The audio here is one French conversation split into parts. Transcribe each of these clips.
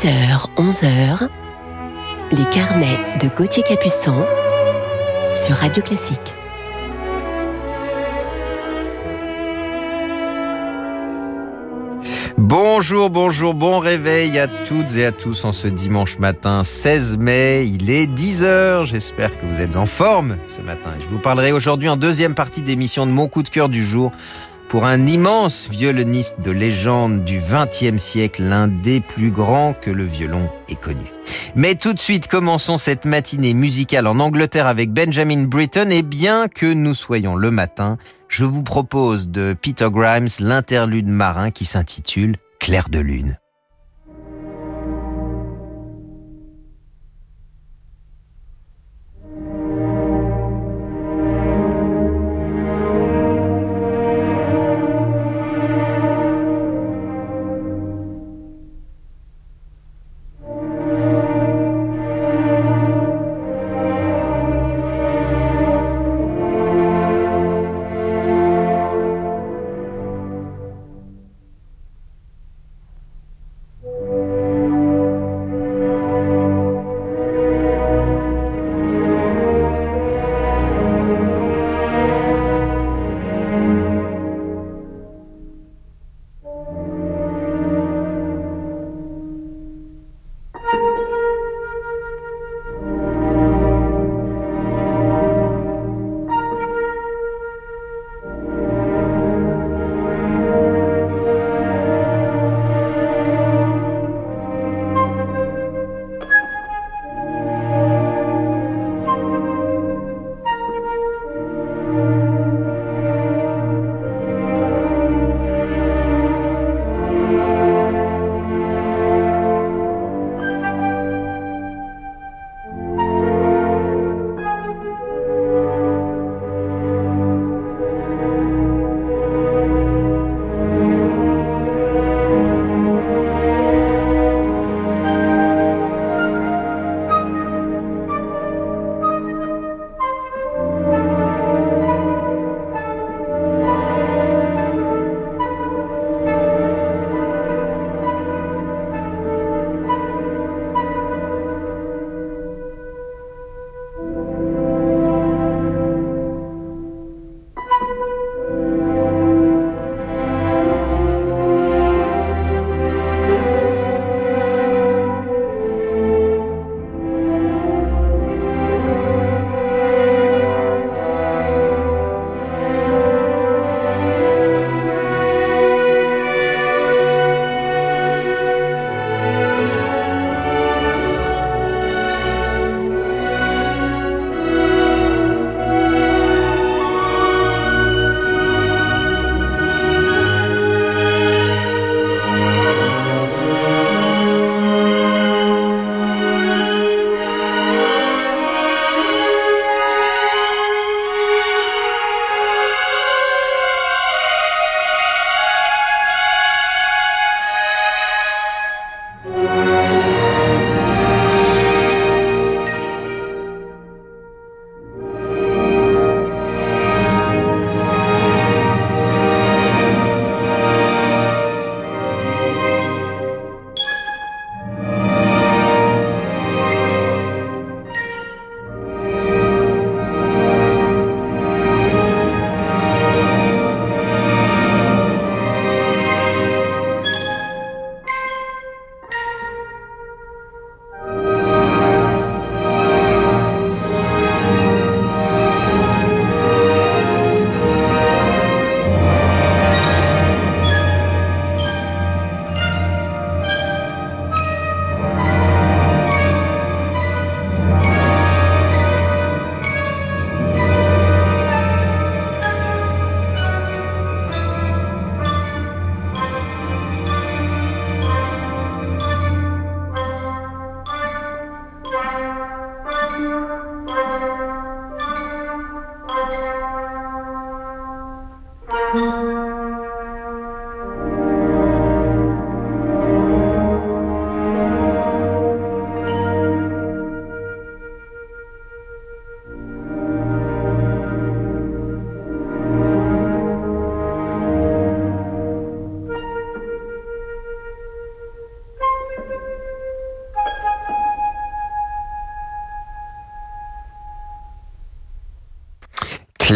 10h, 11h, les carnets de Gauthier Capuçon sur Radio Classique. Bonjour, bonjour, bon réveil à toutes et à tous en ce dimanche matin 16 mai. Il est 10h, j'espère que vous êtes en forme ce matin. Je vous parlerai aujourd'hui en deuxième partie d'émission de mon coup de cœur du jour pour un immense violoniste de légende du XXe siècle, l'un des plus grands que le violon ait connu. Mais tout de suite, commençons cette matinée musicale en Angleterre avec Benjamin Britten et bien que nous soyons le matin, je vous propose de Peter Grimes l'interlude marin qui s'intitule Clair de lune.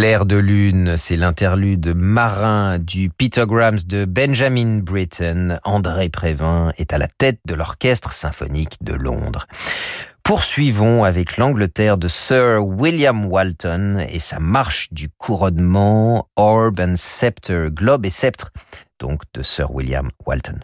Clair de lune, c'est l'interlude marin du Pictograms de Benjamin Britten. André Prévin est à la tête de l'Orchestre symphonique de Londres. Poursuivons avec l'Angleterre de Sir William Walton et sa marche du couronnement Orb and Scepter, globe et sceptre, donc de Sir William Walton.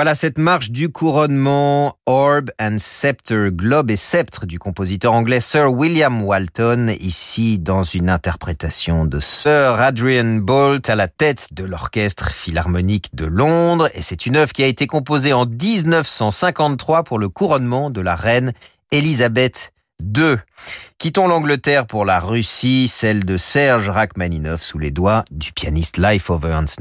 Voilà cette marche du couronnement Orb and Scepter, globe et sceptre du compositeur anglais Sir William Walton, ici dans une interprétation de Sir Adrian Bolt à la tête de l'Orchestre Philharmonique de Londres. Et c'est une œuvre qui a été composée en 1953 pour le couronnement de la reine Elisabeth II. Quittons l'Angleterre pour la Russie, celle de Serge Rachmaninov sous les doigts du pianiste Life of Ernst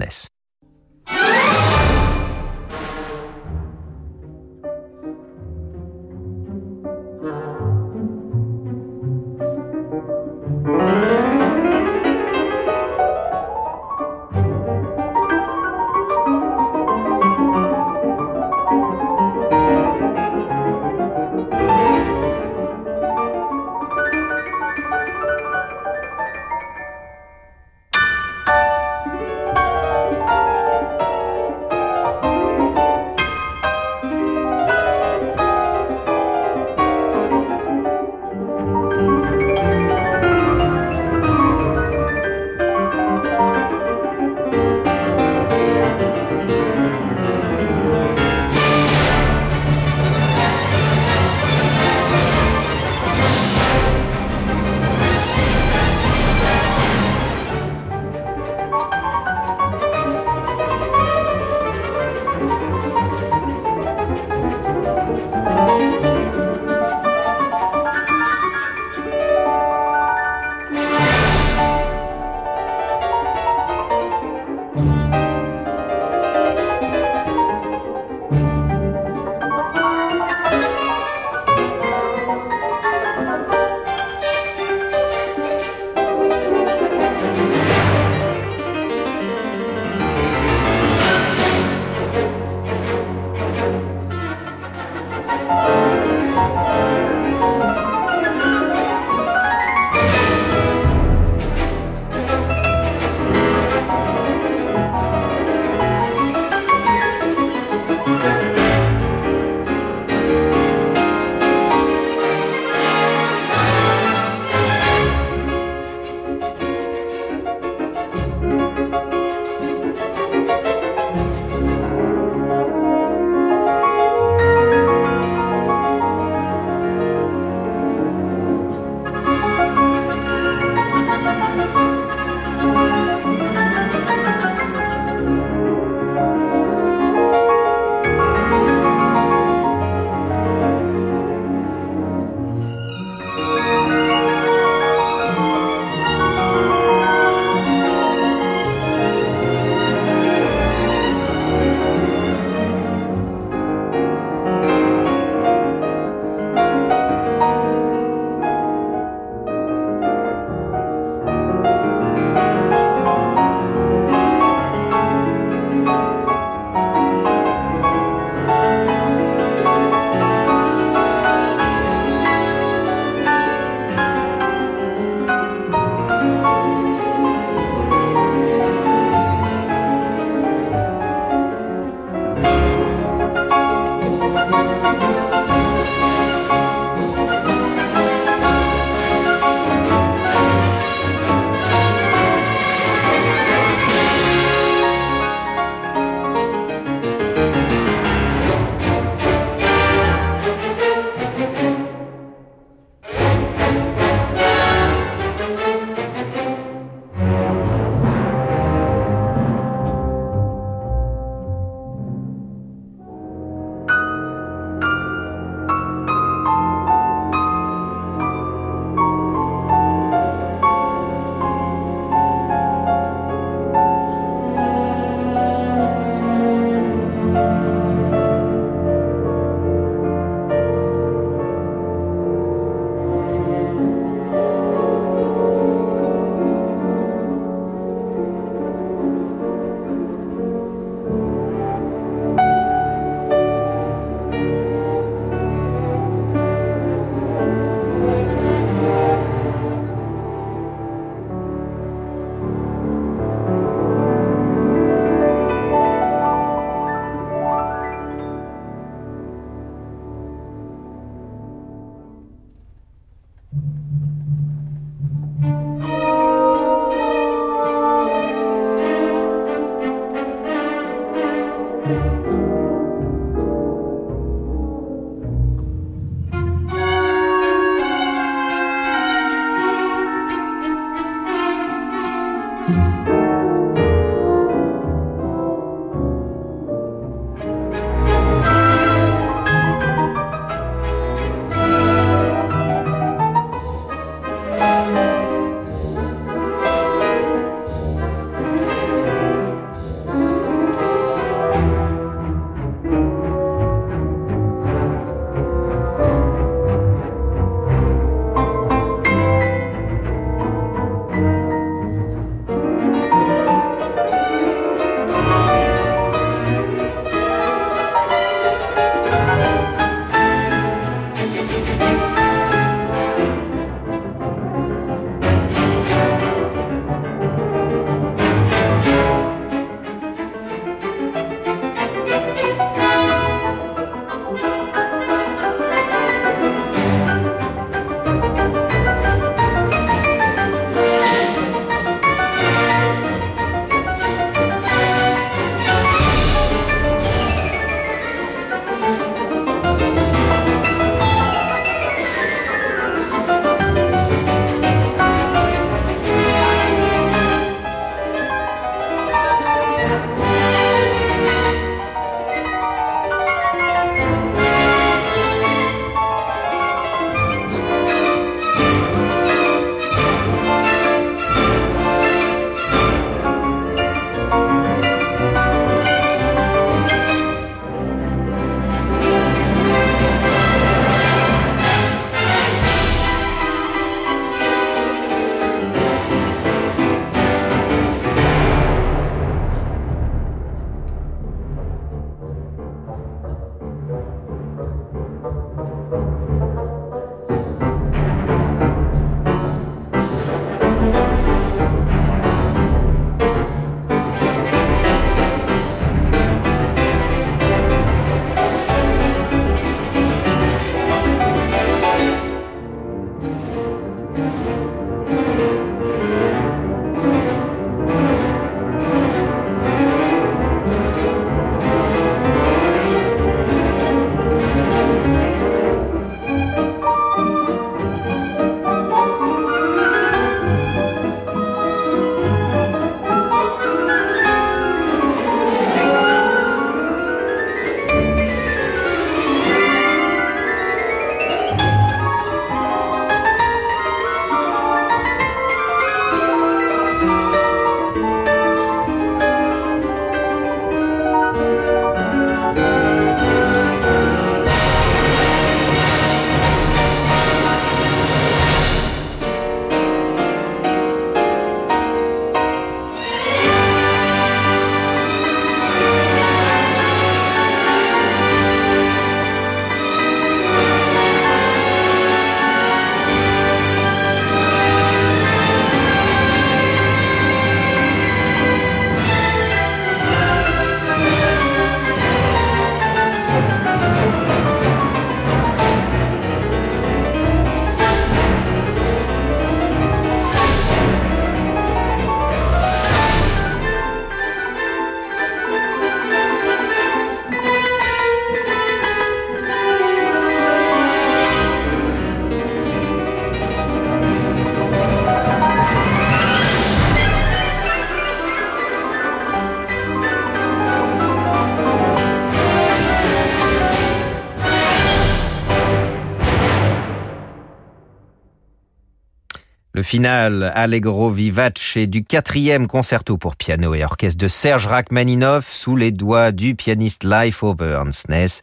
Ness. Le final Allegro vivace du quatrième concerto pour piano et orchestre de Serge Rachmaninoff sous les doigts du pianiste Life Over Ernstness.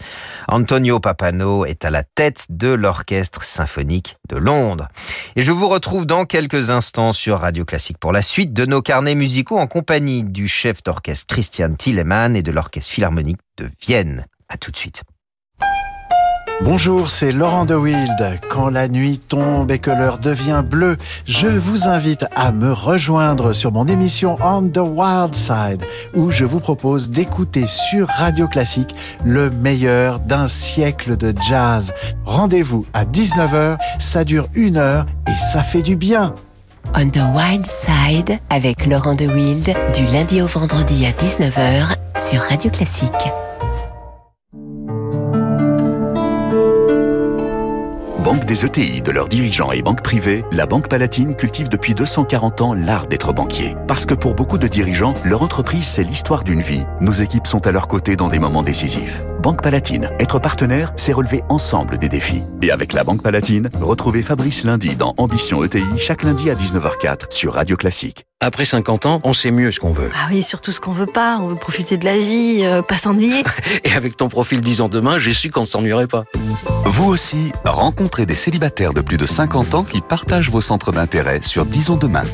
Antonio Papano est à la tête de l'orchestre symphonique de Londres. Et je vous retrouve dans quelques instants sur Radio Classique pour la suite de nos carnets musicaux en compagnie du chef d'orchestre Christian Tillemann et de l'orchestre philharmonique de Vienne. À tout de suite. Bonjour, c'est Laurent de Wild. Quand la nuit tombe et que l'heure devient bleue, je vous invite à me rejoindre sur mon émission On the Wild Side, où je vous propose d'écouter sur Radio Classique le meilleur d'un siècle de jazz. Rendez-vous à 19h, ça dure une heure et ça fait du bien. On the Wild Side avec Laurent de Wild du lundi au vendredi à 19h sur Radio Classique. Banque des ETI, de leurs dirigeants et banques privées, la Banque Palatine cultive depuis 240 ans l'art d'être banquier. Parce que pour beaucoup de dirigeants, leur entreprise, c'est l'histoire d'une vie. Nos équipes sont à leur côté dans des moments décisifs. Banque Palatine, être partenaire, c'est relever ensemble des défis. Et avec la Banque Palatine, retrouvez Fabrice lundi dans Ambition ETI, chaque lundi à 19h04 sur Radio Classique. Après 50 ans, on sait mieux ce qu'on veut. Ah oui, surtout ce qu'on veut pas. On veut profiter de la vie, euh, pas s'ennuyer. Et avec ton profil 10 ans demain, j'ai su qu'on ne s'ennuierait pas. Vous aussi, rencontrez des célibataires de plus de 50 ans qui partagent vos centres d'intérêt sur Disons demain.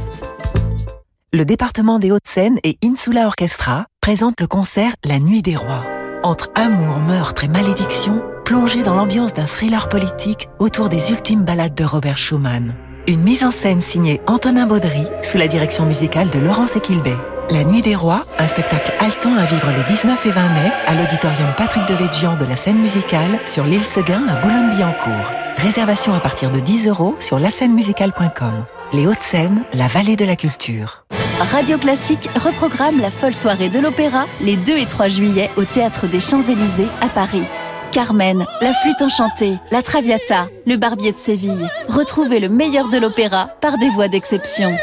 Le département des Hauts-de-Seine et Insula Orchestra présentent le concert La Nuit des Rois. Entre amour, meurtre et malédiction, plongez dans l'ambiance d'un thriller politique autour des ultimes ballades de Robert Schumann. Une mise en scène signée Antonin Baudry sous la direction musicale de Laurence Equilbet. La Nuit des Rois, un spectacle haletant à vivre les 19 et 20 mai à l'auditorium Patrick de Végian de la scène musicale sur l'île Seguin à Boulogne-Billancourt. Réservation à partir de 10 euros sur musicale.com. Les Hauts-de-Seine, la vallée de la culture. Radio Classique reprogramme la folle soirée de l'opéra les 2 et 3 juillet au Théâtre des Champs-Élysées à Paris. Carmen, la flûte enchantée, la Traviata, le barbier de Séville. Retrouvez le meilleur de l'opéra par des voix d'exception.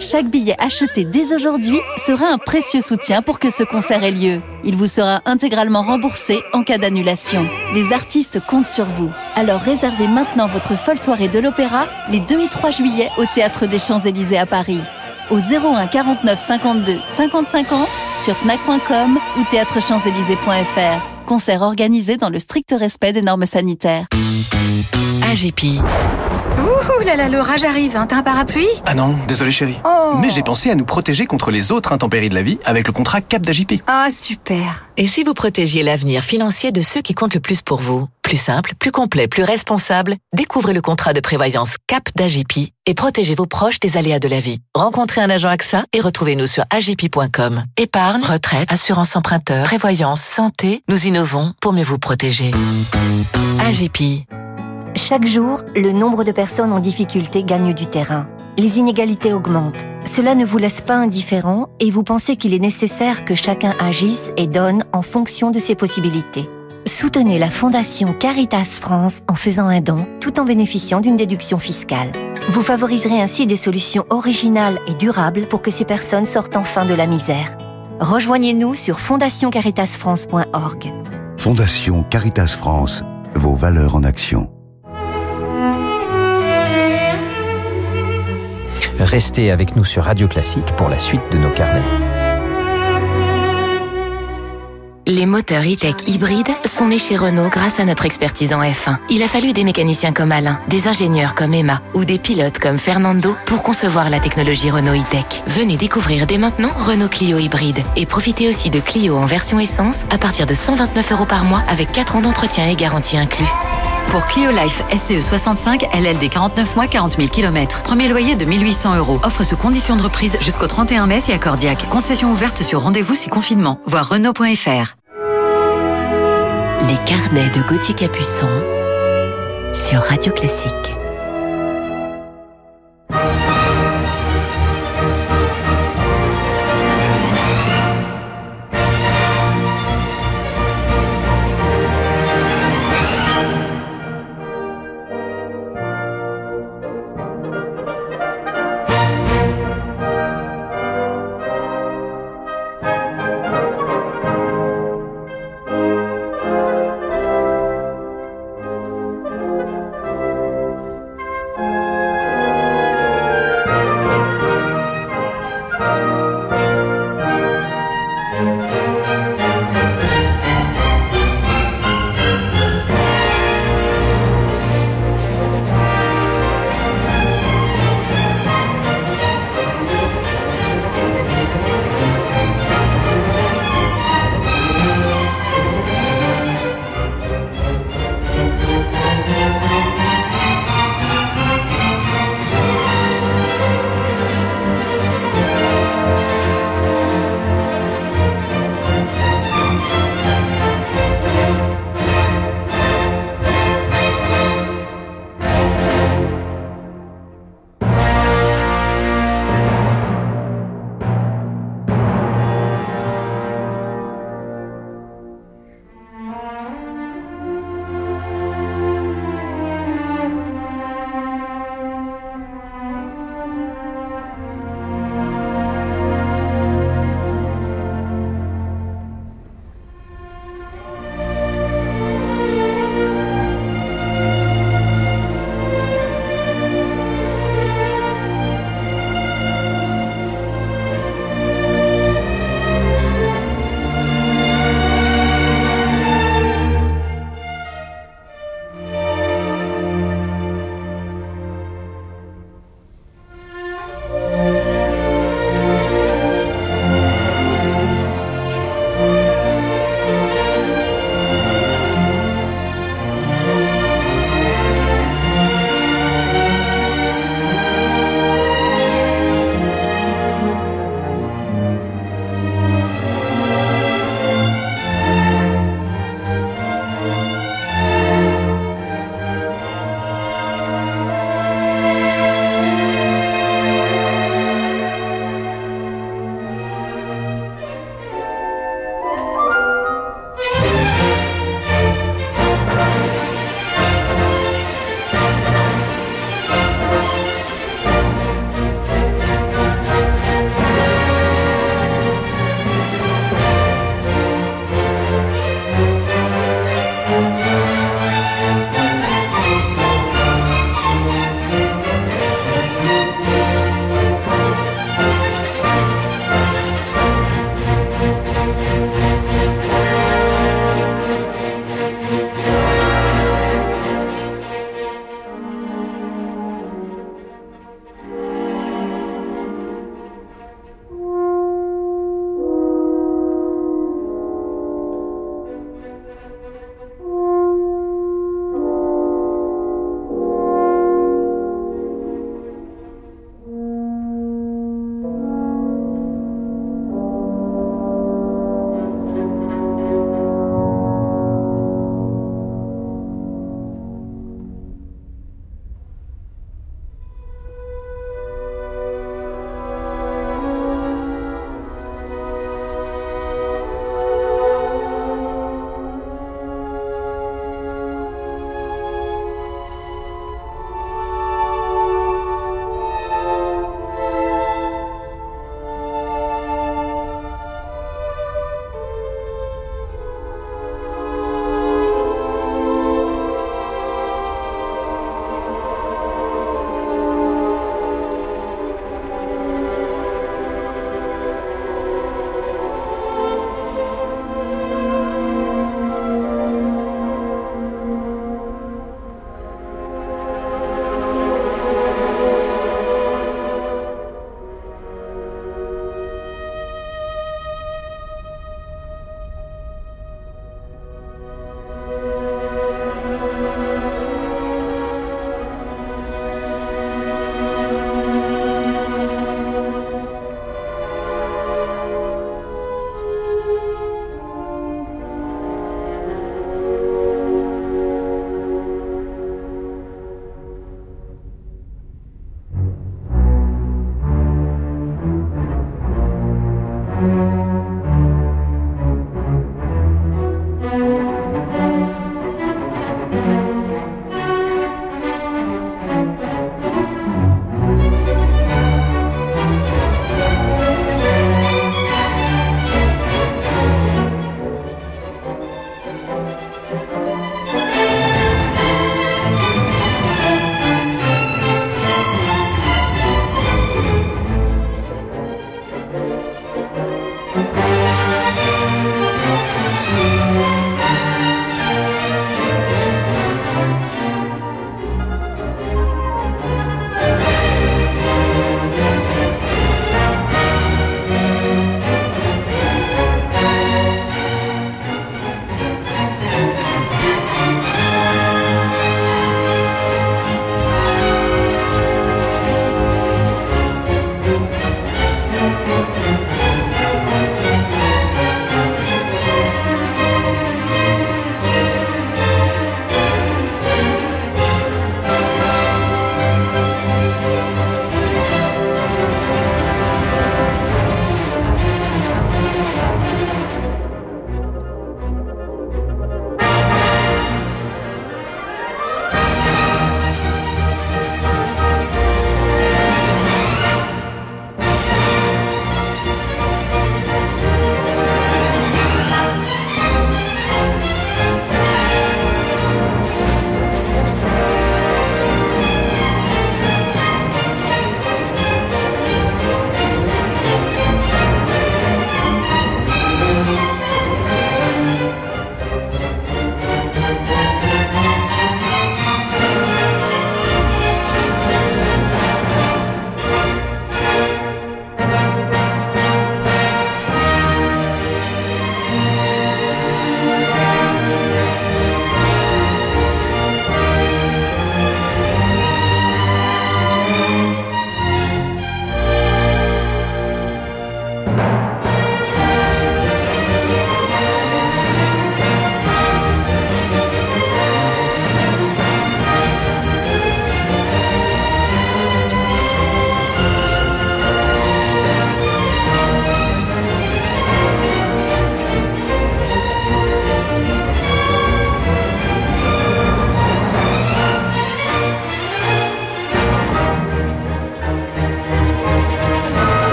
Chaque billet acheté dès aujourd'hui sera un précieux soutien pour que ce concert ait lieu. Il vous sera intégralement remboursé en cas d'annulation. Les artistes comptent sur vous. Alors réservez maintenant votre folle soirée de l'opéra les 2 et 3 juillet au Théâtre des Champs-Élysées à Paris. Au 01 49 52 50 50 sur fnac.com ou théâtrechamps-élysées.fr. Concert organisé dans le strict respect des normes sanitaires. AGP. Ouh là là, l'orage arrive, hein. t'as un parapluie? Ah non, désolé chérie. Oh. Mais j'ai pensé à nous protéger contre les autres intempéries de la vie avec le contrat CAP d'AJP. Ah super. Et si vous protégiez l'avenir financier de ceux qui comptent le plus pour vous? Plus simple, plus complet, plus responsable, découvrez le contrat de prévoyance CAP d'AJP et protégez vos proches des aléas de la vie. Rencontrez un agent AXA et retrouvez-nous sur agip.com. Épargne, retraite, assurance emprunteur, prévoyance, santé, nous innovons pour mieux vous protéger. AGP. Chaque jour, le nombre de personnes en difficulté gagne du terrain. Les inégalités augmentent. Cela ne vous laisse pas indifférent et vous pensez qu'il est nécessaire que chacun agisse et donne en fonction de ses possibilités. Soutenez la Fondation Caritas France en faisant un don tout en bénéficiant d'une déduction fiscale. Vous favoriserez ainsi des solutions originales et durables pour que ces personnes sortent enfin de la misère. Rejoignez-nous sur fondationcaritasfrance.org. Fondation Caritas France, vos valeurs en action. Restez avec nous sur Radio Classique pour la suite de nos carnets. Les moteurs e-tech hybrides sont nés chez Renault grâce à notre expertise en F1. Il a fallu des mécaniciens comme Alain, des ingénieurs comme Emma ou des pilotes comme Fernando pour concevoir la technologie Renault e-tech. Venez découvrir dès maintenant Renault Clio hybride et profitez aussi de Clio en version essence à partir de 129 euros par mois avec 4 ans d'entretien et garantie inclus. Pour Clio Life SCE 65, LLD 49 mois, 40 000 km. Premier loyer de 1800 euros. Offre sous condition de reprise jusqu'au 31 mai si accordiaque. Concession ouverte sur rendez-vous si confinement. Voir Renault.fr. Les carnets de Gauthier Capuçon sur Radio Classique.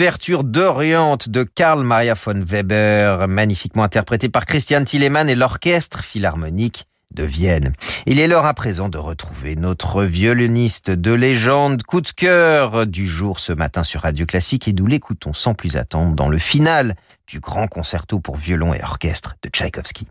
L'ouverture d'Oriente de Karl Maria von Weber, magnifiquement interprété par Christian Tillemann et l'Orchestre Philharmonique de Vienne. Il est l'heure à présent de retrouver notre violoniste de légende, coup de cœur du jour ce matin sur Radio Classique et nous l'écoutons sans plus attendre dans le final du grand concerto pour violon et orchestre de Tchaïkovski.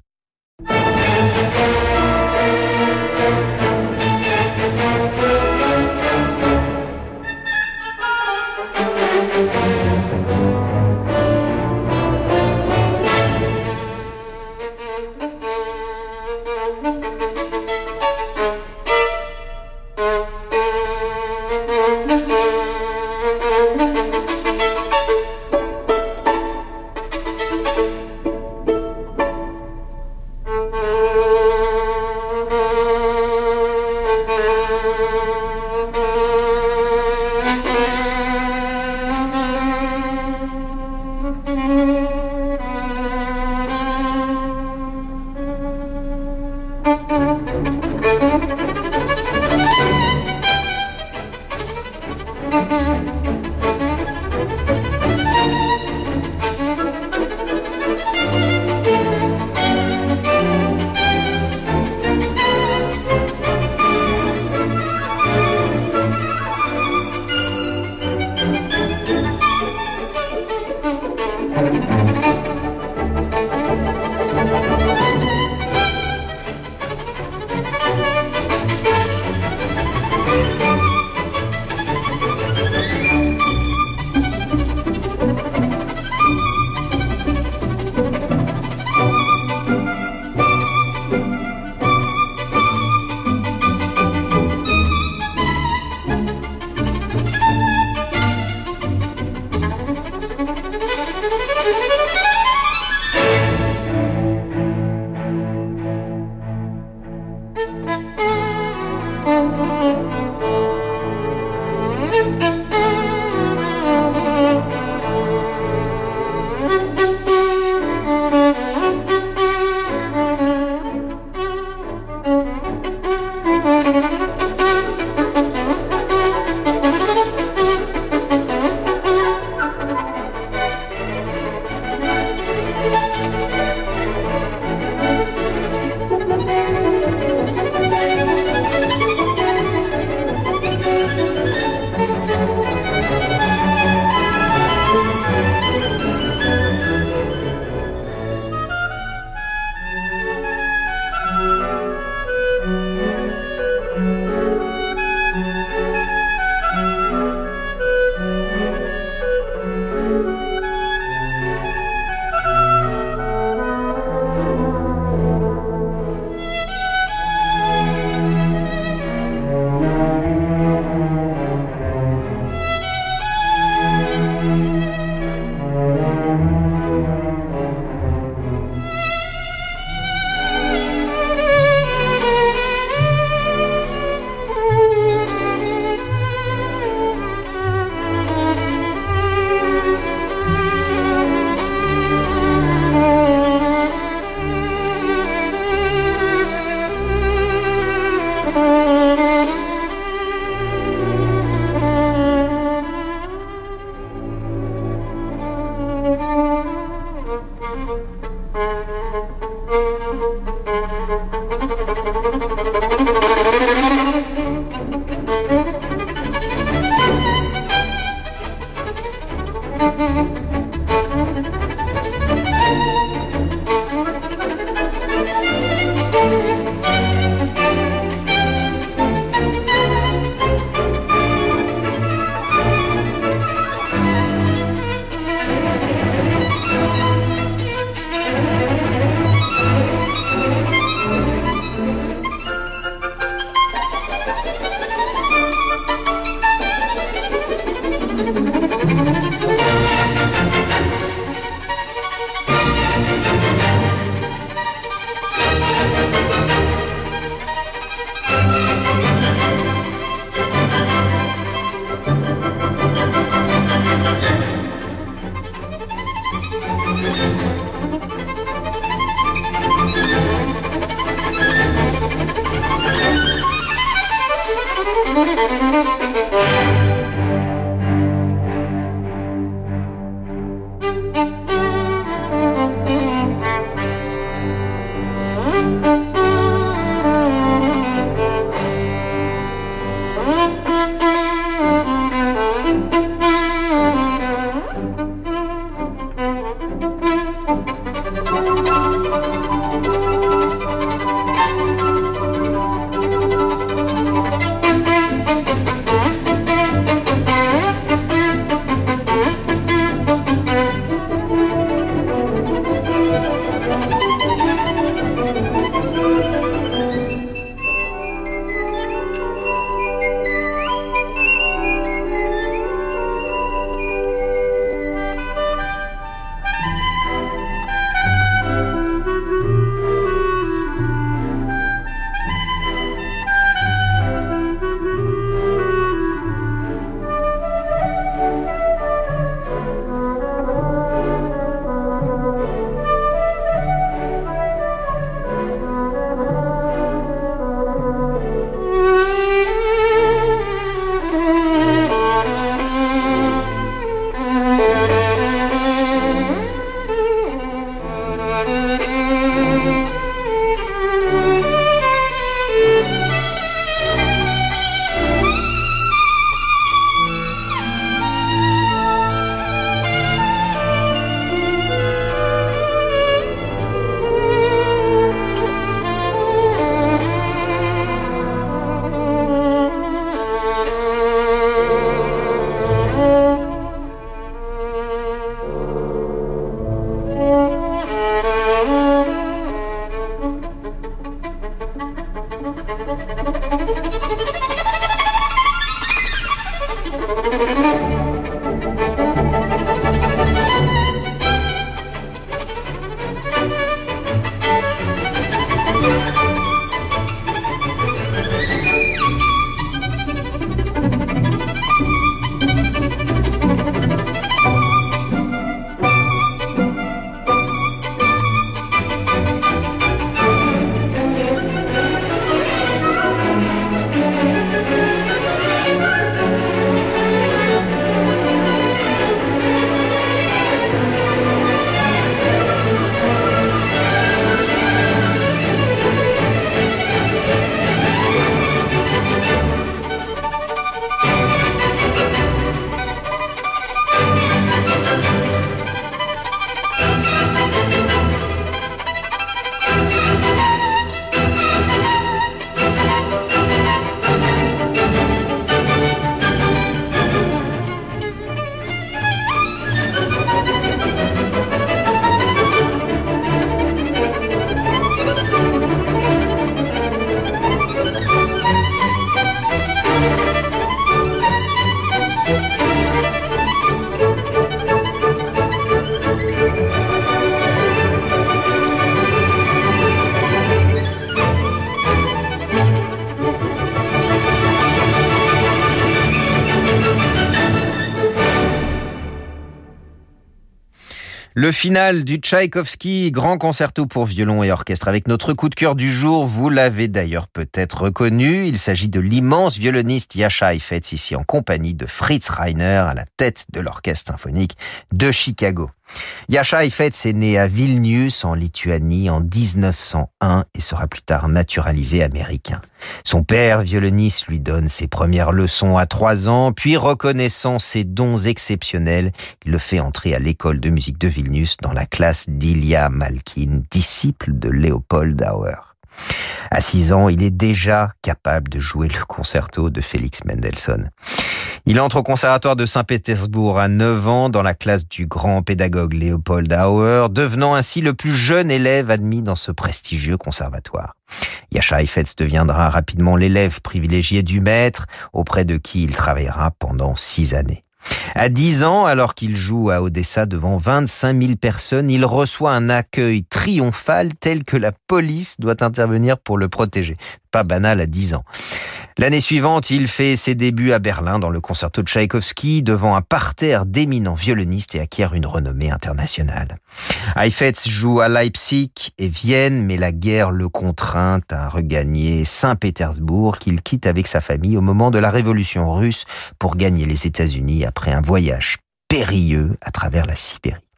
Le final du Tchaïkovski Grand Concerto pour violon et orchestre avec notre coup de cœur du jour. Vous l'avez d'ailleurs peut-être reconnu. Il s'agit de l'immense violoniste Yasha Heifetz ici en compagnie de Fritz Reiner à la tête de l'orchestre symphonique de Chicago. Yasha Heifetz est né à Vilnius en Lituanie en 1901 et sera plus tard naturalisé américain. Son père, violoniste, lui donne ses premières leçons à trois ans, puis reconnaissant ses dons exceptionnels, il le fait entrer à l'école de musique de Vilnius dans la classe d'Ilya Malkin, disciple de Léopold Auer. À 6 ans, il est déjà capable de jouer le concerto de Félix Mendelssohn. Il entre au conservatoire de Saint-Pétersbourg à 9 ans dans la classe du grand pédagogue Léopold Auer, devenant ainsi le plus jeune élève admis dans ce prestigieux conservatoire. Yasha Heifetz deviendra rapidement l'élève privilégié du maître, auprès de qui il travaillera pendant six années. À 10 ans, alors qu'il joue à Odessa devant 25 000 personnes, il reçoit un accueil triomphal tel que la police doit intervenir pour le protéger. Pas banal à 10 ans. L'année suivante, il fait ses débuts à Berlin dans le concerto de Tchaïkovski devant un parterre d'éminents violonistes et acquiert une renommée internationale. Heifetz joue à Leipzig et Vienne, mais la guerre le contraint à regagner Saint-Pétersbourg qu'il quitte avec sa famille au moment de la révolution russe pour gagner les États-Unis après un voyage périlleux à travers la Sibérie.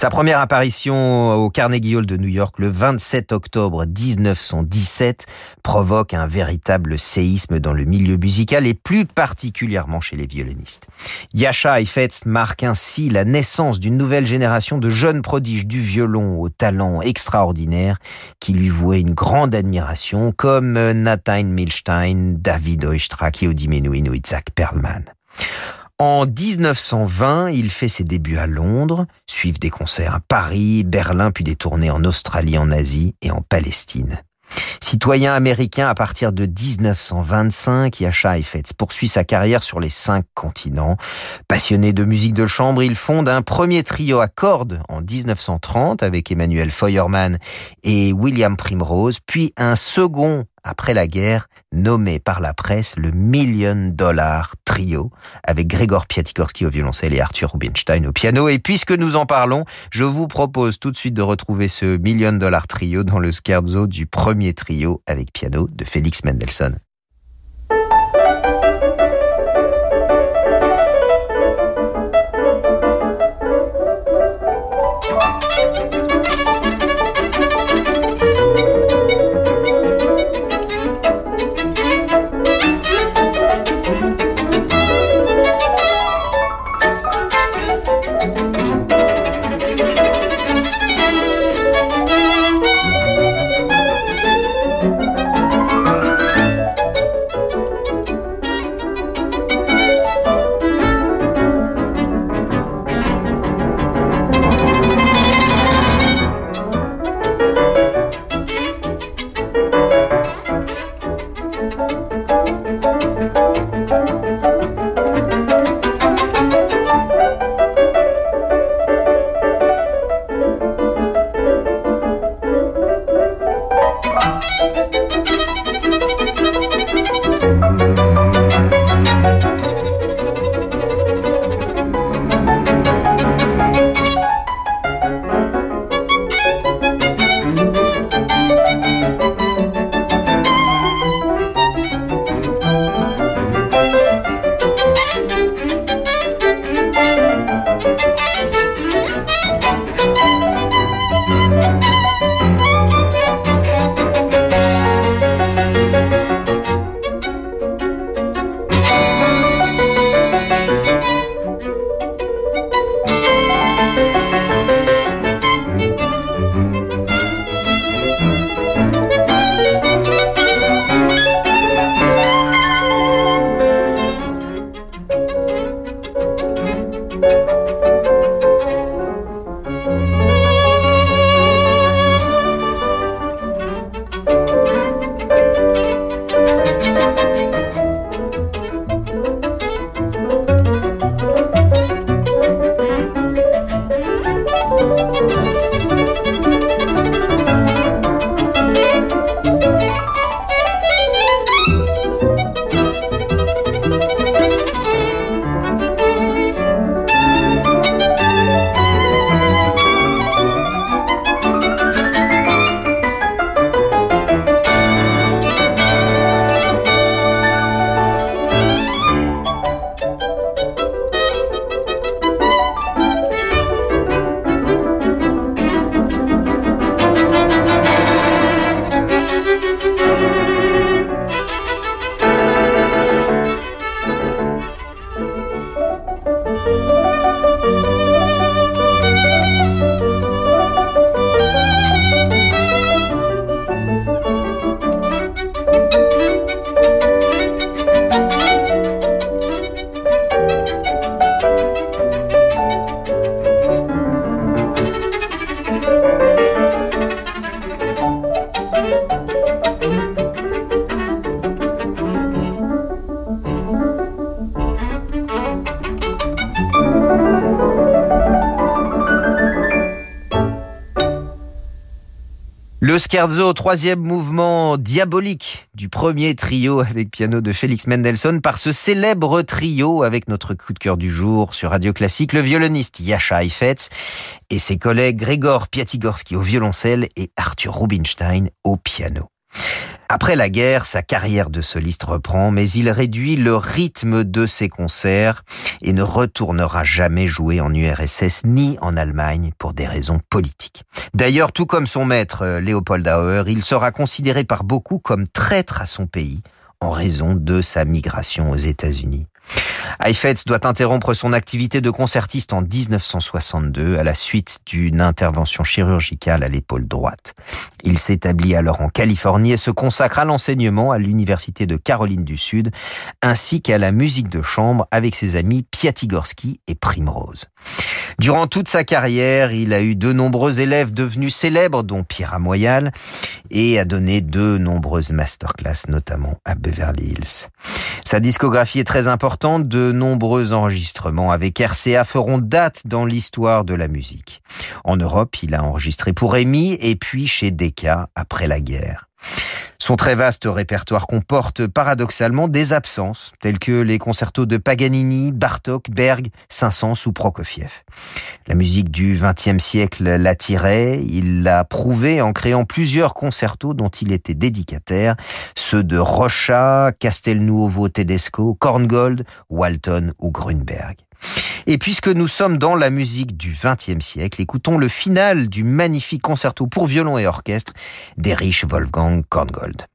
Sa première apparition au Carnegie Hall de New York le 27 octobre 1917 provoque un véritable séisme dans le milieu musical et plus particulièrement chez les violonistes. Yasha Heifetz marque ainsi la naissance d'une nouvelle génération de jeunes prodiges du violon au talent extraordinaire qui lui vouaient une grande admiration comme Nathan Milstein, David Oistrakh, Yehudi Menuhin ou Isaac Perlman. En 1920, il fait ses débuts à Londres, suivent des concerts à Paris, Berlin, puis des tournées en Australie, en Asie et en Palestine. Citoyen américain à partir de 1925, Yasha Heifetz poursuit sa carrière sur les cinq continents. Passionné de musique de chambre, il fonde un premier trio à cordes en 1930 avec Emmanuel Feuermann et William Primrose, puis un second après la guerre, nommé par la presse le Million Dollar Trio, avec Grégor Piatikorski au violoncelle et Arthur Rubinstein au piano. Et puisque nous en parlons, je vous propose tout de suite de retrouver ce Million Dollar Trio dans le scherzo du premier trio avec piano de Félix Mendelssohn. Scherzo, troisième mouvement diabolique du premier trio avec piano de Félix Mendelssohn par ce célèbre trio avec notre coup de cœur du jour sur Radio Classique, le violoniste Yasha Heifetz et ses collègues Grégor Piatigorsky au violoncelle et Arthur Rubinstein au piano. Après la guerre, sa carrière de soliste reprend, mais il réduit le rythme de ses concerts et ne retournera jamais jouer en URSS ni en Allemagne pour des raisons politiques. D'ailleurs, tout comme son maître euh, Léopold Auer, il sera considéré par beaucoup comme traître à son pays en raison de sa migration aux États-Unis. Heifetz doit interrompre son activité de concertiste en 1962 à la suite d'une intervention chirurgicale à l'épaule droite. Il s'établit alors en Californie et se consacre à l'enseignement à l'Université de Caroline du Sud, ainsi qu'à la musique de chambre avec ses amis Piatigorsky et Primrose. Durant toute sa carrière, il a eu de nombreux élèves devenus célèbres, dont Pierre Amoyal, et a donné de nombreuses masterclass, notamment à Beverly Hills. Sa discographie est très importante, nombreux enregistrements avec RCA feront date dans l'histoire de la musique. En Europe, il a enregistré pour EMI et puis chez Decca après la guerre. Son très vaste répertoire comporte paradoxalement des absences, telles que les concertos de Paganini, Bartok, Berg, Saint-Saëns ou Prokofiev. La musique du XXe siècle l'attirait, il l'a prouvé en créant plusieurs concertos dont il était dédicataire, ceux de Rocha, Castelnuovo Tedesco, Korngold, Walton ou Grunberg. Et puisque nous sommes dans la musique du XXe siècle, écoutons le final du magnifique concerto pour violon et orchestre d'Erich Wolfgang Korngold.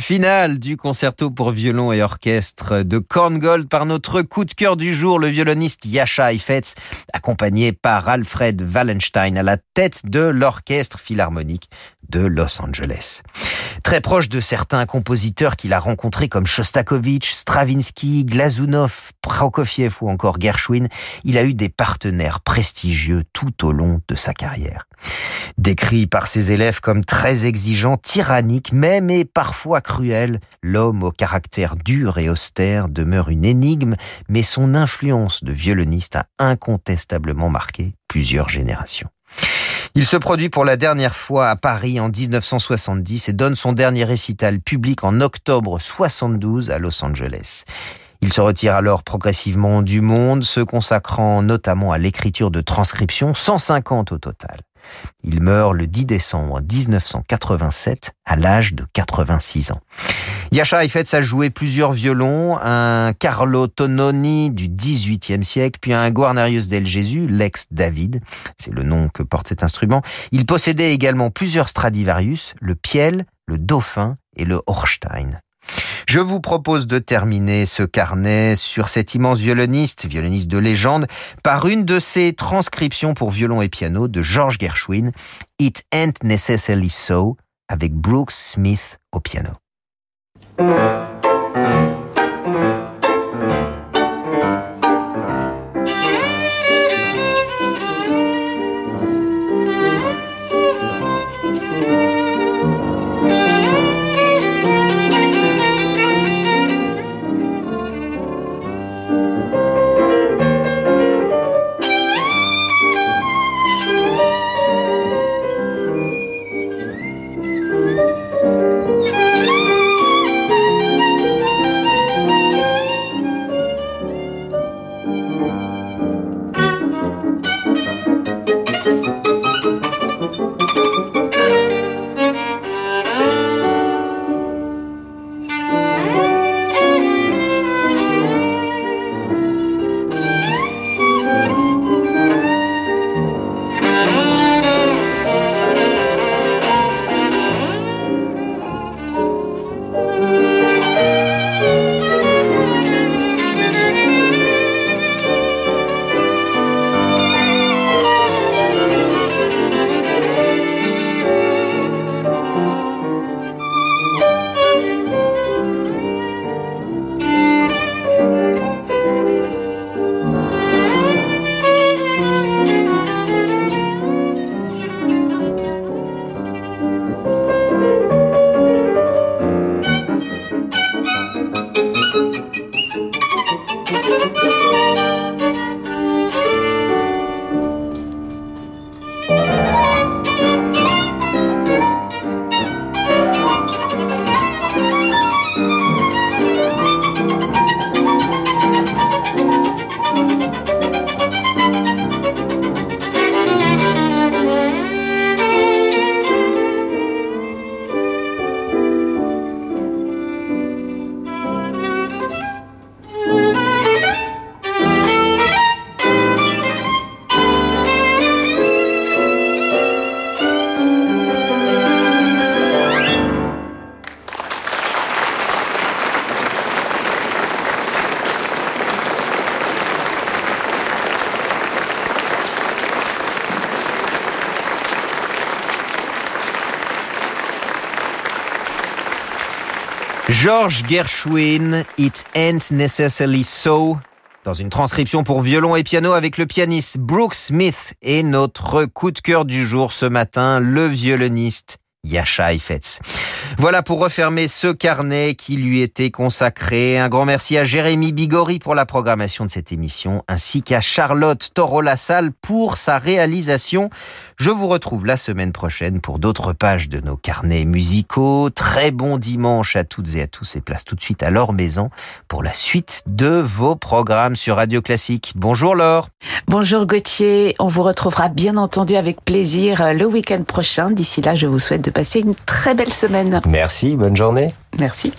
Final du concerto pour violon et orchestre de Korngold par notre coup de cœur du jour, le violoniste Yasha Heifetz, accompagné par Alfred Wallenstein à la tête de l'orchestre philharmonique de Los Angeles. Très proche de certains compositeurs qu'il a rencontrés comme Shostakovich, Stravinsky, Glazunov, Prokofiev ou encore Gershwin, il a eu des partenaires prestigieux tout au long de sa carrière. Décrit par ses élèves comme très exigeant, tyrannique même et parfois cruel, l'homme au caractère dur et austère demeure une énigme, mais son influence de violoniste a incontestablement marqué plusieurs générations. Il se produit pour la dernière fois à Paris en 1970 et donne son dernier récital public en octobre 72 à Los Angeles. Il se retire alors progressivement du monde, se consacrant notamment à l'écriture de transcriptions, 150 au total. Il meurt le 10 décembre 1987 à l'âge de 86 ans. Yasha Heifetz a joué plusieurs violons, un Carlo Tononi du XVIIIe siècle, puis un Guarnerius del Gesù, l'ex David, c'est le nom que porte cet instrument. Il possédait également plusieurs Stradivarius, le Piel, le Dauphin et le Horstein. Je vous propose de terminer ce carnet sur cet immense violoniste, violoniste de légende, par une de ses transcriptions pour violon et piano de George Gershwin, It Ain't Necessarily So, avec Brooks Smith au piano. George Gershwin, It Ain't Necessarily So, dans une transcription pour violon et piano avec le pianiste Brooke Smith et notre coup de cœur du jour ce matin, le violoniste Yasha Heifetz. Voilà pour refermer ce carnet qui lui était consacré. Un grand merci à Jérémy Bigori pour la programmation de cette émission, ainsi qu'à Charlotte Toro-Lassalle pour sa réalisation. Je vous retrouve la semaine prochaine pour d'autres pages de nos carnets musicaux. Très bon dimanche à toutes et à tous et place tout de suite à Laure Maison pour la suite de vos programmes sur Radio Classique. Bonjour Laure. Bonjour Gauthier. On vous retrouvera bien entendu avec plaisir le week-end prochain. D'ici là, je vous souhaite de passer une très belle semaine. Merci, bonne journée. Merci.